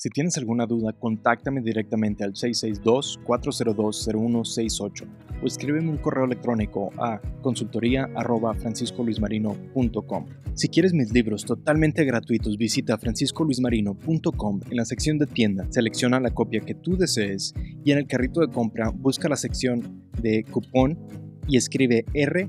Si tienes alguna duda, contáctame directamente al 662-402-0168 o escríbeme un correo electrónico a consultoría.franciscoluismarino.com. Si quieres mis libros totalmente gratuitos, visita franciscoluismarino.com en la sección de tienda, selecciona la copia que tú desees y en el carrito de compra busca la sección de cupón y escribe R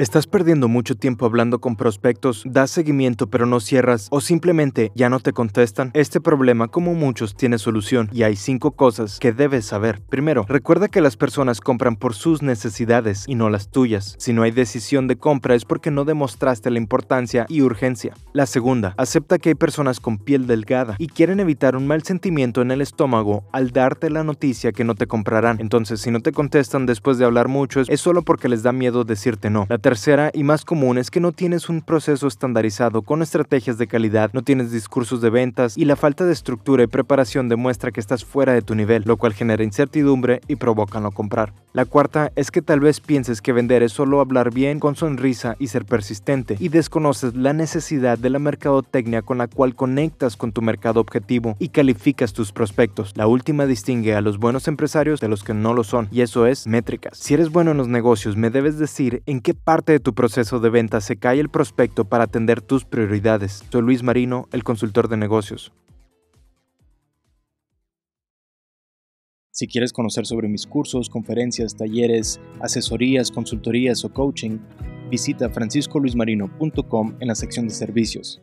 ¿Estás perdiendo mucho tiempo hablando con prospectos, das seguimiento pero no cierras o simplemente ya no te contestan? Este problema, como muchos, tiene solución y hay cinco cosas que debes saber. Primero, recuerda que las personas compran por sus necesidades y no las tuyas. Si no hay decisión de compra es porque no demostraste la importancia y urgencia. La segunda, acepta que hay personas con piel delgada y quieren evitar un mal sentimiento en el estómago al darte la noticia que no te comprarán. Entonces, si no te contestan después de hablar mucho, es solo porque les da miedo decirte no. La tercera y más común es que no tienes un proceso estandarizado con estrategias de calidad, no tienes discursos de ventas y la falta de estructura y preparación demuestra que estás fuera de tu nivel, lo cual genera incertidumbre y provoca no comprar. La cuarta es que tal vez pienses que vender es solo hablar bien con sonrisa y ser persistente y desconoces la necesidad de la mercadotecnia con la cual conectas con tu mercado objetivo y calificas tus prospectos. La última distingue a los buenos empresarios de los que no lo son y eso es métricas. Si eres bueno en los negocios, me debes decir en qué parte de tu proceso de venta se cae el prospecto para atender tus prioridades. Soy Luis Marino, el consultor de negocios. Si quieres conocer sobre mis cursos, conferencias, talleres, asesorías, consultorías o coaching, visita franciscoluismarino.com en la sección de servicios.